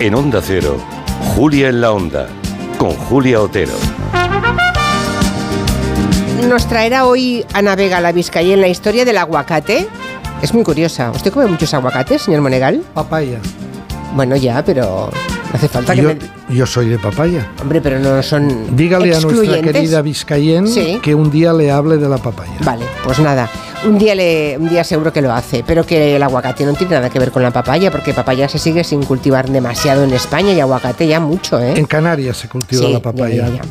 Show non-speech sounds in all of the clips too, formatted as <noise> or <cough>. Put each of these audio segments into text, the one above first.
En Onda Cero, Julia en la Onda, con Julia Otero. Nos traerá hoy Ana Vega la Vizcaya en la historia del aguacate. Es muy curiosa. ¿Usted come muchos aguacates, señor Monegal? Papaya. Bueno, ya, pero no hace falta que Yo, me... yo soy de papaya. Hombre, pero no son Dígale a nuestra querida Vizcayen Sí. que un día le hable de la papaya. Vale, pues nada. Un día, le, un día seguro que lo hace, pero que el aguacate no tiene nada que ver con la papaya, porque papaya se sigue sin cultivar demasiado en España y aguacate ya mucho, ¿eh? En Canarias se cultiva Sí, la papaya. ya, ya, ya.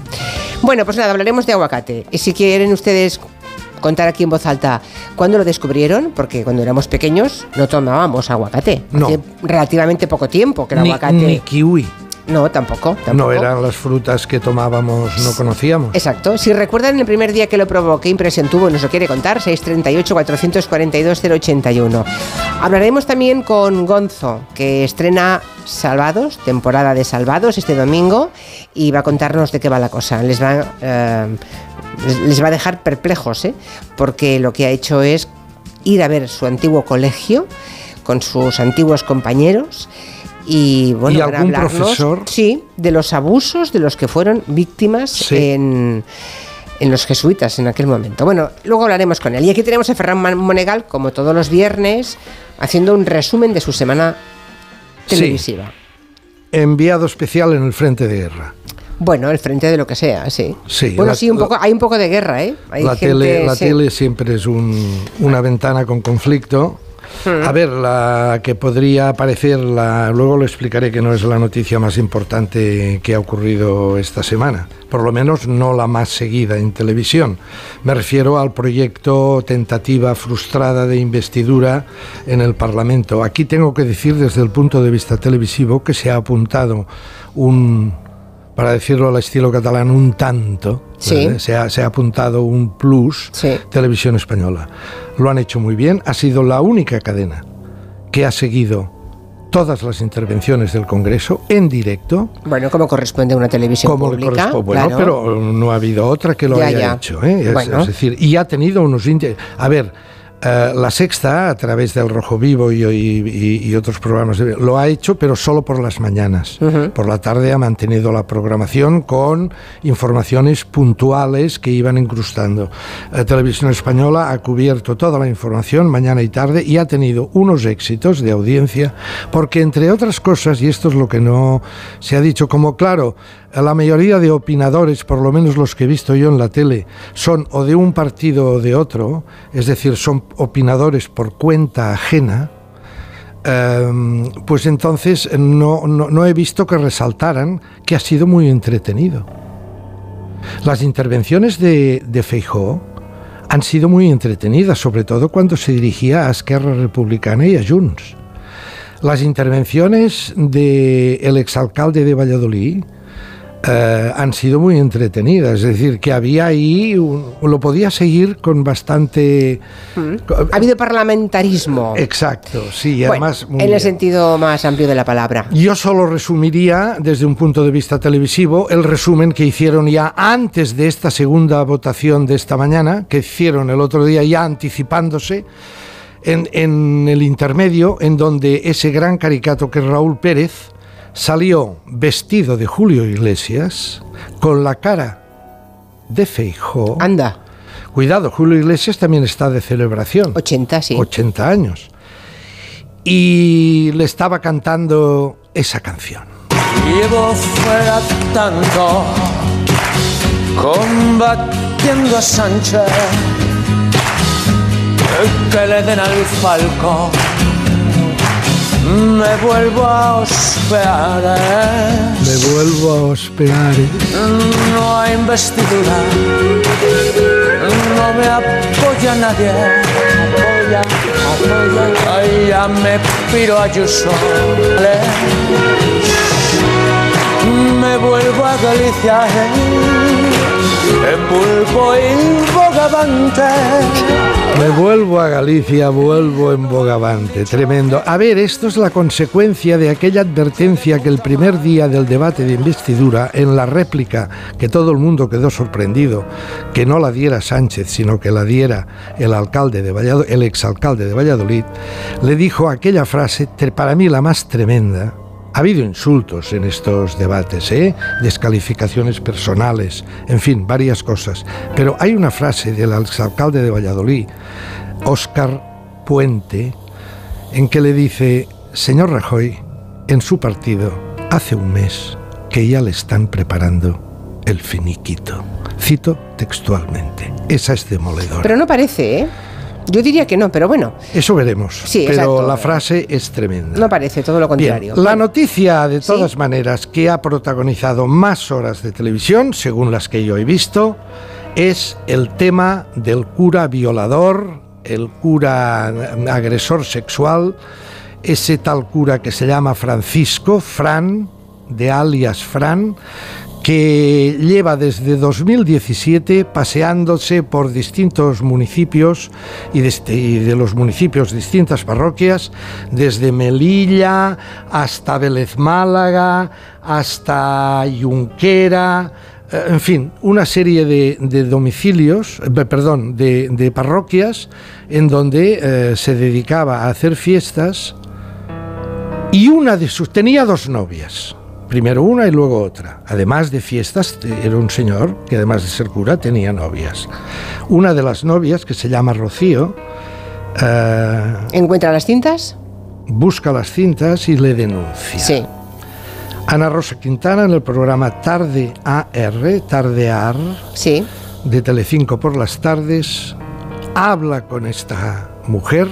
Bueno, pues nada, hablaremos de aguacate. Y si quieren ustedes contar aquí en voz alta cuándo lo descubrieron, porque cuando éramos pequeños no tomábamos aguacate. No. Hace relativamente poco tiempo que el Ni, aguacate... ni kiwi. No, tampoco, tampoco. No eran las frutas que tomábamos, no conocíamos. Exacto. Si recuerdan el primer día que lo probó, qué impresión tuvo nos lo quiere contar, 638-442-081. Hablaremos también con Gonzo, que estrena Salvados, temporada de Salvados, este domingo, y va a contarnos de qué va la cosa. Les va, eh, les va a dejar perplejos, ¿eh? porque lo que ha hecho es ir a ver su antiguo colegio con sus antiguos compañeros. Y, bueno, ¿Y algún hablarnos, profesor? Sí, de los abusos de los que fueron víctimas Sí. en, en los jesuitas en aquel momento. Bueno, luego hablaremos con él. Y aquí tenemos a Ferran Monegal, como todos los viernes, haciendo un resumen de su semana Sí. televisiva. Enviado especial en el frente de guerra. Bueno, el frente de lo que sea, sí. Sí, bueno, la- sí, un poco, hay un poco de guerra, ¿eh? Hay la gente, tele, la sí. tele siempre es un- una ventana con conflicto. Hmm. A ver, la que podría parecer, la, luego lo explicaré que no es la noticia más importante que ha ocurrido esta semana, por lo menos no la más seguida en televisión. Me refiero al proyecto tentativa frustrada de investidura en el Parlamento. Aquí tengo que decir desde el punto de vista televisivo que se ha apuntado un, para decirlo al estilo catalán, un tanto. Sí. Se, ha, se ha apuntado un plus Sí. televisión española. Lo han hecho muy bien. Ha sido la única cadena que ha seguido todas las intervenciones del Congreso en directo. Bueno, como corresponde a una televisión Como pública. Bueno, claro. pero no ha habido otra que lo Ya, haya ya. hecho. ¿eh? Es, Bueno. es decir, y ha tenido unos índices. A ver, eh, la sexta, a través del Rojo Vivo y, y- y- otros programas, lo ha hecho, pero solo por las mañanas. Por la tarde ha mantenido la programación con informaciones puntuales que iban incrustando. La televisión española ha cubierto toda la información mañana y tarde y ha tenido unos éxitos de audiencia, porque entre otras cosas, y esto es lo que no se ha dicho, como claro, la mayoría de opinadores, por lo menos los que he visto yo en la tele, son o de un partido o de otro, es decir, son opinadores por cuenta ajena, em, pues entonces no, no- he visto que resaltaran que ha sido muy entretenido. Las intervenciones de, de Feijóo han sido muy entretenidas, sobre todo cuando se dirigía a Esquerra Republicana y a Junts. Las intervenciones del exalcalde de Valladolid eh, han sido muy entretenidas, es decir, que había ahí, un- lo podía seguir con bastante... Ha habido parlamentarismo. Exacto, sí, Bueno, además... en el sentido más amplio de la palabra. Yo solo resumiría, desde un punto de vista televisivo, el resumen que hicieron ya antes de esta segunda votación de esta mañana, que hicieron el otro día ya anticipándose, en, en el intermedio, en donde ese gran caricato que es Raúl Pérez salió vestido de Julio Iglesias, con la cara de Feijó. Anda, Cuidado, Julio Iglesias también está de celebración. 80, sí. 80 años. Y le estaba cantando esa canción. Llevo fuera tanto combatiendo a Sánchez que le den al falco. Me vuelvo a hospedar. Me vuelvo a hospedar. No hay investidura. No me apoya nadie. Apoya, apoya. Ay, ya me piro a Ayuso. Me vuelvo a Galicia. eh, Me vuelvo a Galicia, vuelvo en Bogavante. Tremendo. A ver, esto es la consecuencia de aquella advertencia que el primer día del debate de investidura, en la réplica, que todo el mundo quedó sorprendido, que no la diera Sánchez, sino que la diera el alcalde de Valladolid, el exalcalde de Valladolid, le dijo aquella frase, para mí la más tremenda, Ha habido insultos en estos debates, ¿eh? descalificaciones personales, en fin, varias cosas. Pero hay una frase del exalcalde de Valladolid, Óscar Puente, en que le dice, señor Rajoy, en su partido, hace un mes que ya le están preparando el finiquito. Cito textualmente. Esa es demoledora. Pero no parece, ¿eh? Yo diría que no, pero bueno. Eso veremos. Sí, pero exacto. la frase es tremenda. No parece, todo lo Bien, contrario. la noticia, de ¿Sí? todas maneras, que ha protagonizado más horas de televisión, según las que yo he visto, es el tema del cura violador, el cura agresor sexual, ese tal cura que se llama Francisco, Fran, de alias Fran, que lleva desde 2017 paseándose por distintos municipios y de, los municipios distintas parroquias, desde Melilla hasta Vélez Málaga, hasta Junquera, eh, en fin, una serie de, de domicilios, eh, perdón, de, de parroquias en donde eh, se dedicaba a hacer fiestas y una de sus tenía dos novias. Primero una y luego otra. Además de fiestas, eh, era un señor que además de ser cura tenía novias. Una de las novias, que se llama Rocío, eh, ¿Encuentra las cintas? busca las cintas y le denuncia. Sí. Ana Rosa Quintana en el programa Tarde AR, Tardear, Sí. de Telecinco por las tardes, habla con esta mujer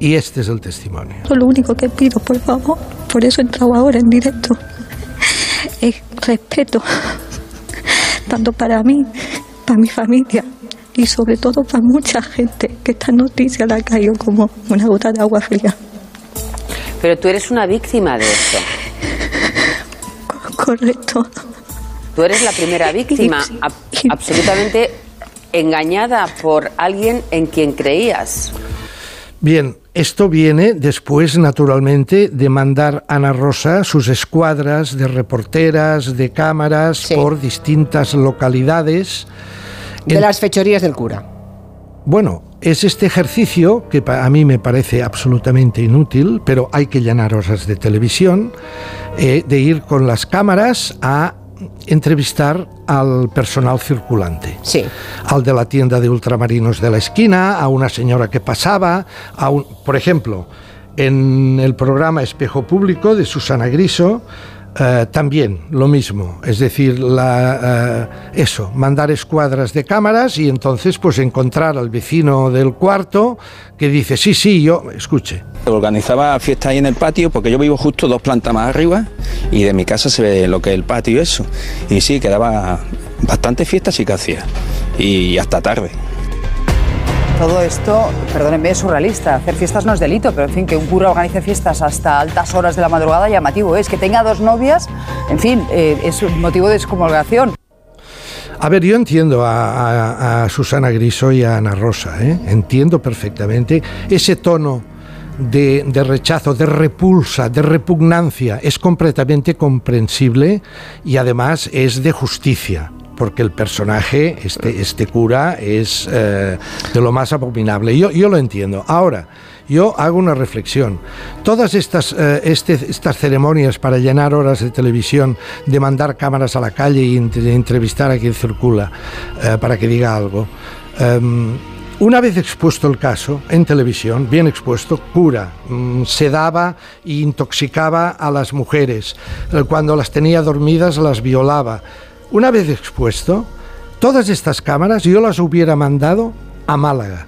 y este es el testimonio. Lo único que pido, por favor, por eso he entrado ahora en directo, es respeto, tanto para mí, para mi familia y sobre todo para mucha gente que esta noticia la ha caído como una gota de agua fría. Pero tú eres una víctima de esto. Correcto. Tú eres la primera víctima, ab- absolutamente engañada por alguien en quien creías. Bien, esto viene después, naturalmente, de mandar Ana Rosa sus escuadras de reporteras, de cámaras Sí. por distintas localidades. De En- las fechorías del cura. Bueno, es este ejercicio que a mí me parece absolutamente inútil, pero hay que llenar horas de televisión, eh, de ir con las cámaras a entrevistar al personal circulante. Sí. Al de la tienda de ultramarinos de la esquina, a una señora que pasaba, a un, por ejemplo, en el programa Espejo Público de Susana Griso, eh, también lo mismo, es decir, la, eh, eso, mandar escuadras de cámaras y entonces pues encontrar al vecino del cuarto que dice, sí, sí, yo, escuche, Organizaba fiestas ahí en el patio porque yo vivo justo dos plantas más arriba y de mi casa se ve lo que es el patio y eso. Y sí, quedaba bastante fiestas sí que hacía. Y hasta tarde. Todo esto, perdónenme, es surrealista. Hacer fiestas no es delito, pero en fin, que un cura organice fiestas hasta altas horas de la madrugada llamativo es. Que tenga dos novias, en fin, eh, es un motivo de excomulgación. A ver, yo entiendo a, Susana Griso y a Ana Rosa, ¿eh? entiendo perfectamente ese tono de rechazo, de repulsa, de repugnancia, es completamente comprensible y además es de justicia. Porque el personaje, este, este cura, es eh, de lo más abominable. Yo, yo lo entiendo. Ahora, yo hago una reflexión. Todas estas, eh, este- estas ceremonias para llenar horas de televisión, de mandar cámaras a la calle y entrevistar a quien circula eh, para que diga algo, em, una vez expuesto el caso en televisión, bien expuesto, cura, mm, sedaba e intoxicaba a las mujeres. Cuando las tenía dormidas las violaba. Una vez expuesto, todas estas cámaras yo las hubiera mandado a Málaga.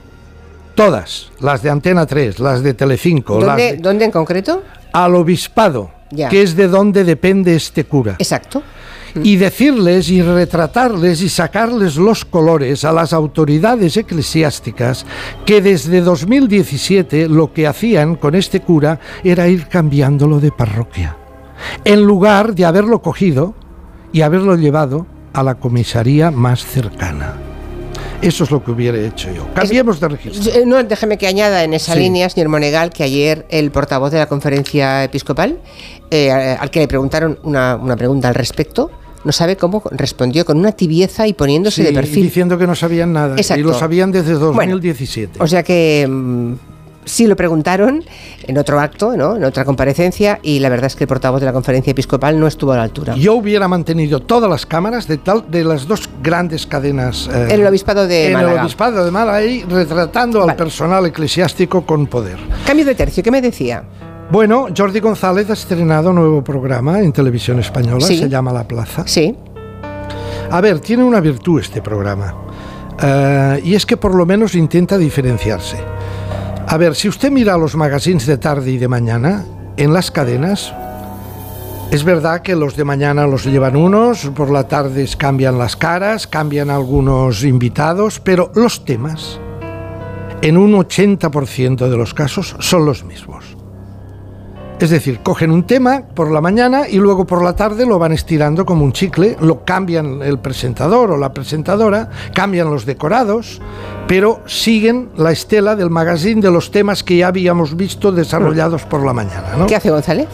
Todas, las de Antena 3, las de Telecinco, las ¿Dónde, de- ¿Dónde en concreto? al obispado, Ya. que es de donde depende este cura Exacto. y decirles y retratarles y sacarles los colores a las autoridades eclesiásticas que desde 2017 lo que hacían con este cura era ir cambiándolo de parroquia, en lugar de haberlo cogido y haberlo llevado a la comisaría más cercana. Eso es lo que hubiera hecho yo. Cambiemos de registro. Eh, No, déjeme que añada en esa Sí. línea, señor Monegal, que ayer el portavoz de la conferencia episcopal, eh, al que le preguntaron una, una pregunta al respecto, no sabe cómo respondió con una tibieza y poniéndose Sí, de perfil. diciendo que no sabían nada Exacto. y lo sabían desde Bueno, 2017. O sea que sí lo preguntaron en otro acto, ¿no? en otra comparecencia, y la verdad es que el portavoz de la conferencia episcopal no estuvo a la altura. Yo hubiera mantenido todas las cámaras de tal de las dos grandes cadenas eh, En el obispado de en Málaga. el obispado de Málaga retratando al personal eclesiástico con poder. Cambio de tercio, ¿qué me decía? Bueno, Jordi González ha estrenado un nuevo programa en televisión española, Sí. se llama La Plaza. Sí, A ver, tiene una virtud este programa. Eh, y es que por lo menos intenta diferenciarse. A ver, si usted mira los magazines de tarde y de mañana, en las cadenas, es verdad que los de mañana los llevan unos, por la tarde cambian las caras, cambian algunos invitados, pero los temas, en un 80% de los casos, son los mismos. Es decir, cogen un tema por la mañana y luego por la tarde lo van estirando como un chicle, lo cambian el presentador o la presentadora, cambian los decorados, pero siguen la estela del magazine de los temas que ya habíamos visto desarrollados por la mañana. ¿no? ¿qué hace González?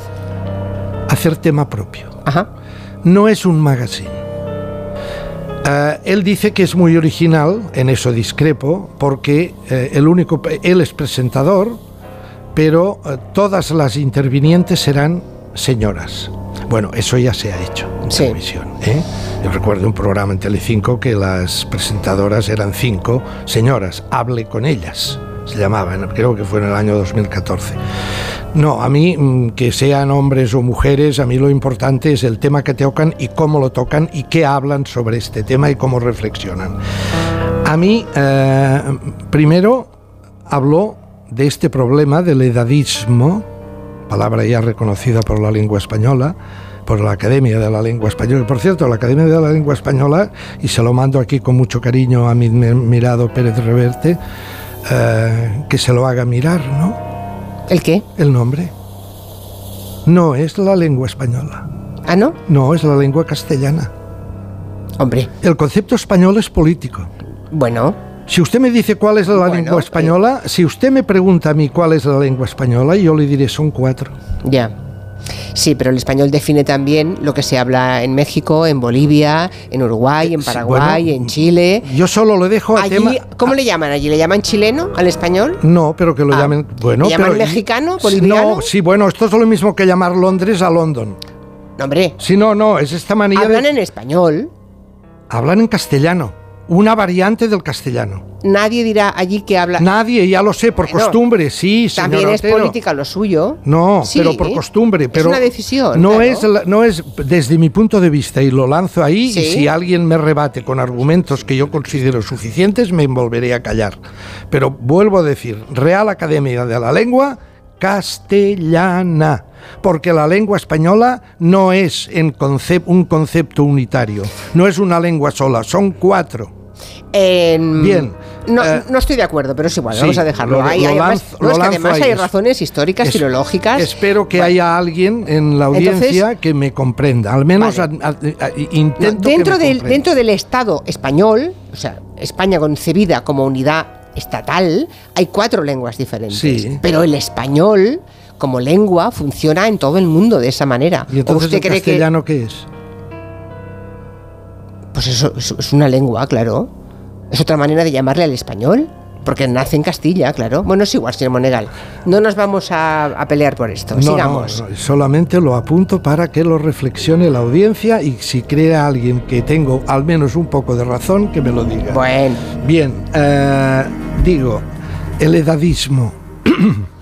Hacer tema propio. Ajá. No es un magazine. Eh, él dice que es muy original, en eso discrepo, porque eh, el único, él es presentador, pero eh, todas las intervinientes serán señoras. Bueno, eso ya se ha hecho en Sí. televisión. ¿eh? Yo recuerdo un programa en Telecinco que las presentadoras eran cinco señoras. Hable con ellas, se llamaban. Creo que fue en el año 2014. No, a mí mm, que sean hombres o mujeres, a mí lo importante es el tema que tocan y cómo lo tocan y qué hablan sobre este tema y cómo reflexionan. A mí, eh, primero, habló de este problema del edadismo, palabra ya reconocida por la lengua española, por la Academia de la Lengua Española. Y, Por cierto, la Academia de la Lengua Española, y se lo mando aquí con mucho cariño a mi mi- mirado Pérez Reverte, eh, que se lo haga mirar, ¿no? ¿El qué? El nombre. No es la lengua española, Ah, ¿no? no es la lengua castellana. Hombre, El concepto español es político. bueno, Si usted me dice cuál es la Bueno, lengua española, si usted me pregunta a mí cuál es la lengua española, yo le diré son cuatro. ya. Sí, pero el español define también lo que se habla en México, en Bolivia, en Uruguay, en Sí, Paraguay, bueno, en Chile. Yo solo le dejo a Allí, tema. ¿Cómo le llaman allí? ¿Le llaman chileno al español? No, pero que lo Ah, llamen. Bueno, ¿le llaman pero- mexicano, Sí, boliviano? No, sí, bueno, esto es lo mismo que llamar Londres a London. No, hombre, Sí, no, no, es esta manía hablan de. en español. Hablan en castellano, una variante del castellano. Nadie dirá allí que habla. Nadie, ya lo sé, por Bueno, costumbre, sí, señor También es Otero. política lo suyo. No, Sí, pero por costumbre. Pero es una decisión. No claro. es, no es desde mi punto de vista y lo lanzo ahí Sí. y si alguien me rebate con argumentos que yo considero suficientes me volveré a callar. Pero vuelvo a decir, Real Academia de la Lengua castellana, porque la lengua española no es en concep- un concepto unitario, no es una lengua sola, son cuatro. En- Bien, No, eh, no estoy de acuerdo, pero es igual, sí, vamos a dejarlo. lo- Hay- lo hay además- lanzo- no, lo es que además hay Es- razones históricas, Es- filológicas. Espero que Bueno, haya alguien en la Entonces- audiencia que me comprenda. Al menos Vale. a- a- a- no, intento dentro, que me del, dentro del Estado español, o sea, España concebida como unidad estatal, hay cuatro lenguas diferentes. Sí. Pero el español, como lengua, funciona en todo el mundo de esa manera. ¿Y ¿O entonces usted el cree que.? castellano qué es? Pues eso, eso es una lengua, claro. Es otra manera de llamarle al español. Porque nace en Castilla, claro. Bueno, es igual, señor Monegal. No nos vamos a, a pelear por esto. No, Sigamos. no, no, solamente lo apunto para que lo reflexione la audiencia y si cree a alguien que tengo al menos un poco de razón, que me lo diga. Bueno, Bien, eh, digo, el edadismo. <clears throat>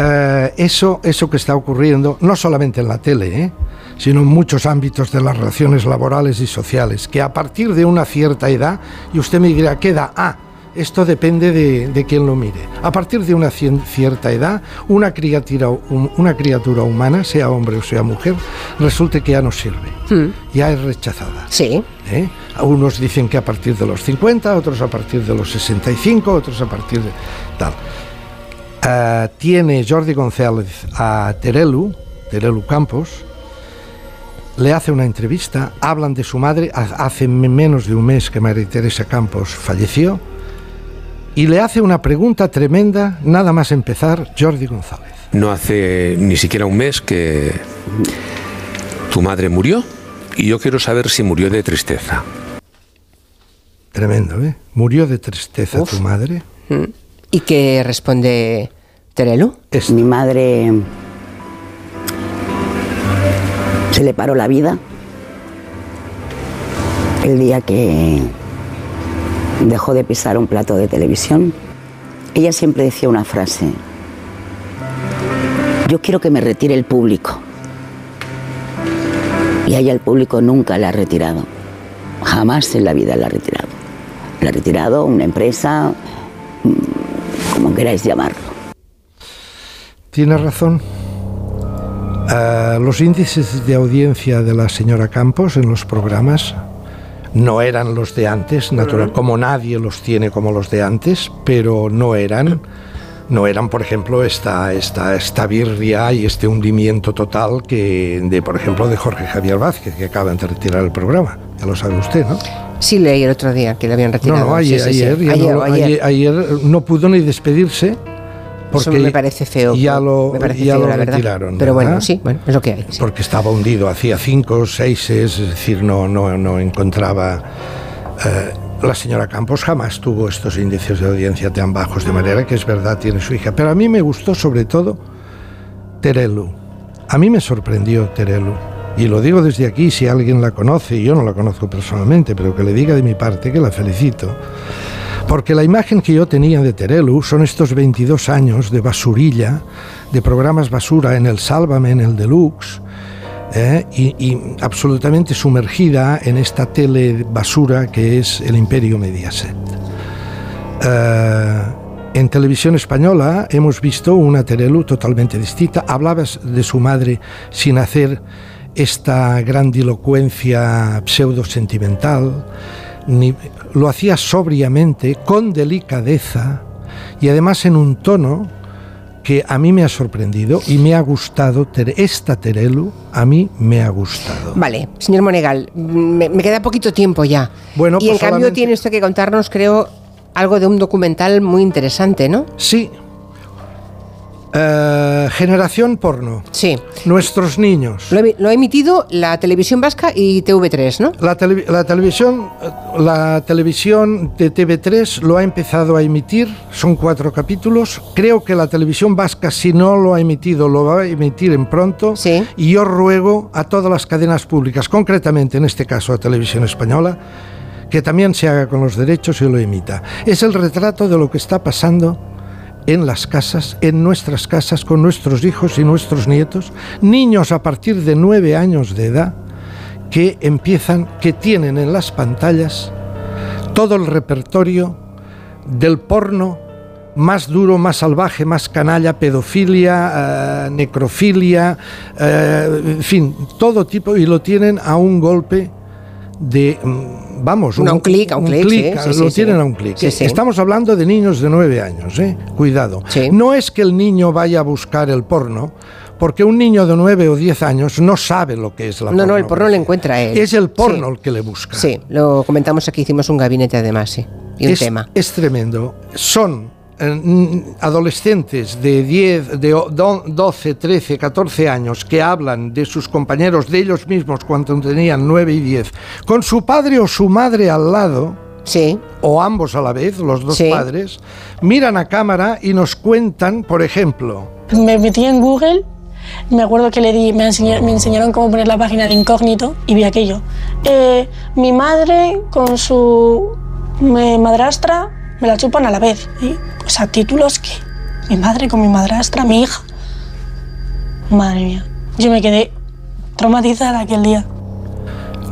Eh, eso, eso que está ocurriendo, no solamente en la tele, ¿eh? Sino en muchos ámbitos de las relaciones laborales y sociales, que a partir de una cierta edad, y usted me dirá, ¿qué edad? Ah, esto depende de, de quien lo mire. A partir de una cien- cierta edad, una criatura, un- una criatura humana, sea hombre o sea mujer, resulta que ya no sirve, ya es rechazada. sí. ¿eh? Unos dicen que a partir de los 50, otros a partir de los 65, otros a partir de tal. Eh, tiene Jordi González a Terelu, Terelu Campos, le hace una entrevista, hablan de su madre, ha- hace me- menos de un mes que María Teresa Campos falleció, y le hace una pregunta tremenda, nada más empezar, Jordi González. No hace ni siquiera un mes que tu madre murió y yo quiero saber si murió de tristeza. Tremendo, ¿eh? Murió de tristeza Uf. tu madre. ¿Y qué responde Terelu. Mi madre se le paró la vida el día que dejó de pisar un plato de televisión. Ella siempre decía una frase, yo quiero que me retire el público. Y a ella el público nunca la ha retirado, jamás en la vida la ha retirado. La ha retirado una empresa, mm, como queráis llamarlo. Tiene razón. Ah, los índices de audiencia de la señora Campos en los programas no eran los de antes, natural, como nadie los tiene como los de antes, pero no eran, no eran, por ejemplo, esta, esta, esta birria y este hundimiento total que, de, por ejemplo, de Jorge Javier Vázquez, que acaban de retirar el programa. Ya lo sabe usted, ¿no? Sí, leí el otro día que le habían retirado. No, no, ayer, Sí, sí, sí. ayer, ya Ayer, no, ayer. ayer- ayer no pudo ni despedirse porque Eso me parece feo. ya lo, me parece ya feo, lo la verdad. retiraron. Pero bueno, sí, bueno, es lo que hay. sí. porque estaba hundido, hacía cinco, seis, es decir, no, no, no encontraba... eh, la señora Campos jamás tuvo estos índices de audiencia tan bajos, de manera que es verdad, tiene su hija. Pero a mí me gustó sobre todo Terelu. A mí me sorprendió Terelu. Y lo digo desde aquí, si alguien la conoce, y yo no la conozco personalmente, pero que le diga de mi parte que la felicito. Porque la imagen que yo tenía de Terelu son estos 22 años de basurilla, de programas basura en el Sálvame, en el Deluxe, ¿eh? y, absolutamente sumergida en esta tele basura que es el Imperio Mediaset. Eh, en televisión española hemos visto una Terelu totalmente distinta. Hablabas de su madre sin hacer esta grandilocuencia pseudo-sentimental, ni, lo hacía sobriamente, con delicadeza y además en un tono que a mí me ha sorprendido y me ha gustado. Esta Terelu a mí me ha gustado. Vale, señor Monegal, me, me queda poquito tiempo ya. Bueno, y en pues cambio solamente- tiene usted que contarnos, creo, algo de un documental muy interesante, ¿no? Sí. Eh, generación porno. Sí. Nuestros niños. Lo, ha emitido la televisión vasca y TV3, ¿no? La, tele- la televisión, eh, la televisión de TV3 lo ha empezado a emitir, son cuatro capítulos. Creo que la televisión vasca, si no lo ha emitido, lo va a emitir en pronto. Y yo ruego a todas las cadenas públicas, concretamente en este caso a Televisión Española, que también se haga con los derechos y lo emita. Es el retrato de lo que está pasando en las casas, en nuestras casas, con nuestros hijos y nuestros nietos, niños a partir de nueve años de edad que empiezan, que tienen en las pantallas todo el repertorio del porno más duro, más salvaje, más canalla, pedofilia, eh, necrofilia, eh, en fin, todo tipo, y lo tienen a un golpe de, mm, vamos, Un- un clic, a un clic, sí, sí, lo sí, tienen sí. a un clic. Estamos hablando de niños de nueve años, ¿eh? cuidado. No es que el niño vaya a buscar el porno, porque un niño de nueve o diez años no sabe lo que es la No, no, el porno lo encuentra a él. Es el porno el que le busca. Sí, lo comentamos aquí, hicimos un gabinete además, sí. Y un es, tema. es tremendo. Son adolescentes de 10, de o- do- 12, 13, 14 años que hablan de sus compañeros, de ellos mismos cuando tenían 9 y 10, con su padre o su madre al lado, o ambos a la vez, los dos Sí. padres, miran a cámara y nos cuentan, por ejemplo, Me metí en Google, me acuerdo que le di, me, enseña- me enseñaron cómo poner la página de incógnito y vi aquello. Eh, mi madre con su me- madrastra me la chupan a la vez. ¿eh? O sea, títulos que mi madre con mi madrastra, mi hija. Madre mía, yo me quedé traumatizada aquel día.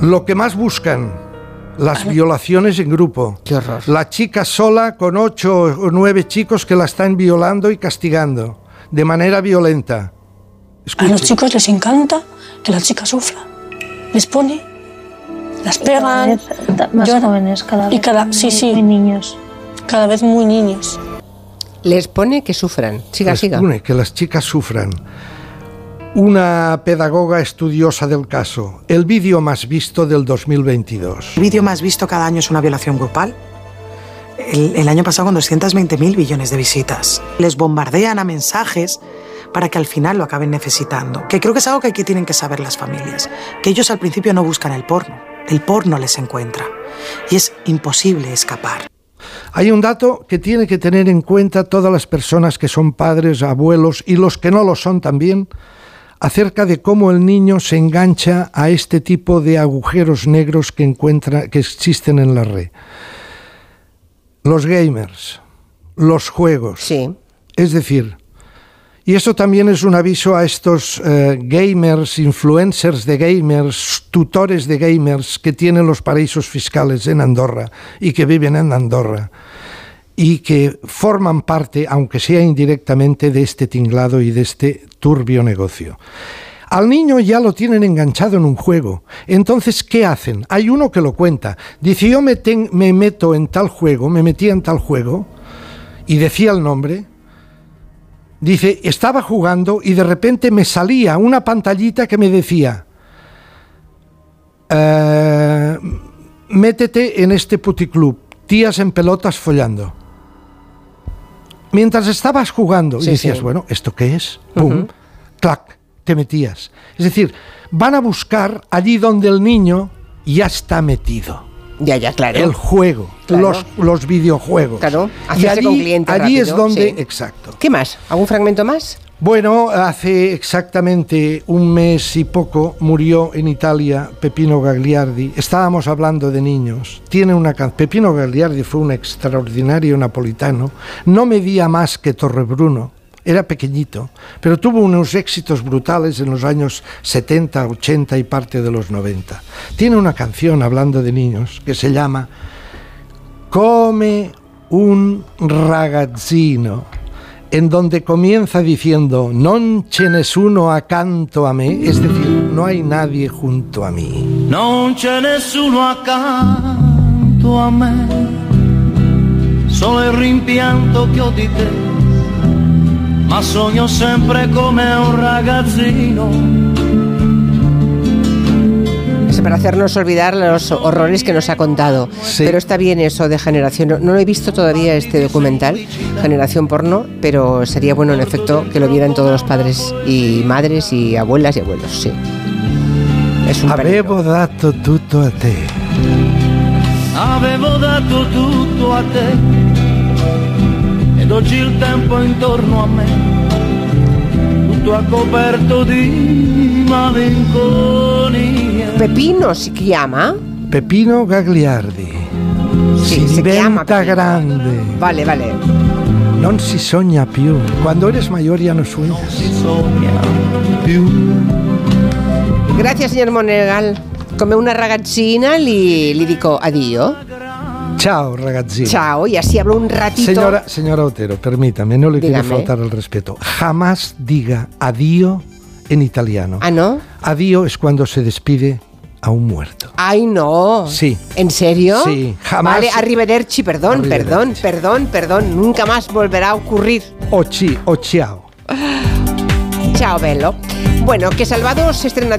Lo que más buscan, las violaciones en grupo. La chica sola con ocho o nueve chicos que la están violando y castigando de manera violenta. A los chicos les encanta que la chica sufra. Les pone, las pegan. más lloran. jóvenes cada y vez, cada, muy- sí, sí. muy niños. Cada vez muy niños. Les pone que sufran. Siga, Les siga. pone que las chicas sufran. Una pedagoga estudiosa del caso. El vídeo más visto del 2022. El vídeo más visto cada año es una violación grupal. El, el año pasado con 220.000 billones de visitas. Les bombardean a mensajes para que al final lo acaben necesitando. Que creo que es algo que aquí tienen que saber las familias. Que ellos al principio no buscan el porno. El porno les encuentra. Y es imposible escapar. Hay un dato que tiene que tener en cuenta todas las personas que son padres, abuelos y los que no lo son también, acerca de cómo el niño se engancha a este tipo de agujeros negros que encuentra que existen en la red. Los gamers, los juegos. Sí. Es decir, y eso también es un aviso a estos eh, gamers, influencers de gamers, tutores de gamers que tienen los paraísos fiscales en Andorra y que viven en Andorra y que forman parte, aunque sea indirectamente, de este tinglado y de este turbio negocio. Al niño ya lo tienen enganchado en un juego. Entonces, ¿qué hacen? Hay uno que lo cuenta. Dice, yo ten- me meto en tal juego, me metía en tal juego, y decía el nombre. Dice, estaba jugando y de repente me salía una pantallita que me decía, "Eh, métete en este puticlub, tías en pelotas follando. Mientras estabas jugando Sí, y decías, sí. bueno, ¿esto qué es? Pum, clac, te metías. Es decir, van a buscar allí donde el niño ya está metido. Ya, ya, claro. El juego, Claro. los, los videojuegos. Claro, y allí, con cliente allí es donde, sí. exacto. ¿Qué más? ¿Algún fragmento más? Bueno, hace exactamente un mes y poco murió en Italia Pepino Gagliardi. Estábamos hablando de niños. Tiene una Pepino Gagliardi fue un extraordinario napolitano. No medía más que Torrebruno. Era pequeñito, pero tuvo unos éxitos brutales en los años 70, 80 y parte de los 90. Tiene una canción hablando de niños que se llama Come un ragazzino, en donde comienza diciendo Non ce nessuno accanto a me, es decir, no hay nadie junto a mí. Non c'è nessuno accanto a me, solo il rimpianto te, ma sogno sempre come un ragazzino. Es para hacernos olvidar los horrores que nos ha contado. Sí. Pero está bien eso de generación. No, no lo he visto todavía este documental, Generación Porno, pero sería bueno en efecto que lo vieran todos los padres y madres y abuelas y abuelos, sí. Es un. Avevo dato tutto a te. Avevo dato tutto a te, ed oggi il tempo intorno a me, tutto ha coperto di malinconia. Pepino si chiama. Pepino Gagliardi. Sì, si diventa grande. Vale, vale. Non si sogna più. Quando eres mayor ya no sueñas. Si sogna più. Gracias, signor Monegal. Come una ragazzina li, li dico addio. Ciao ragazzini. Ciao, y así hablo un ratito. Señora, señora Otero, permítame, no le quiero Dígame. faltar el respeto. Jamás diga adiós en italiano. Ah, ¿no? Adiós es cuando se despide a un muerto. Ay, no. Sí. ¿En serio? Sí, jamás. Vale, arrivederci, perdón, Arrivederci. perdón, perdón, perdón. Nunca más volverá a ocurrir. O chi, o ciao. Chao, bello. Bueno, que Salvador se estrena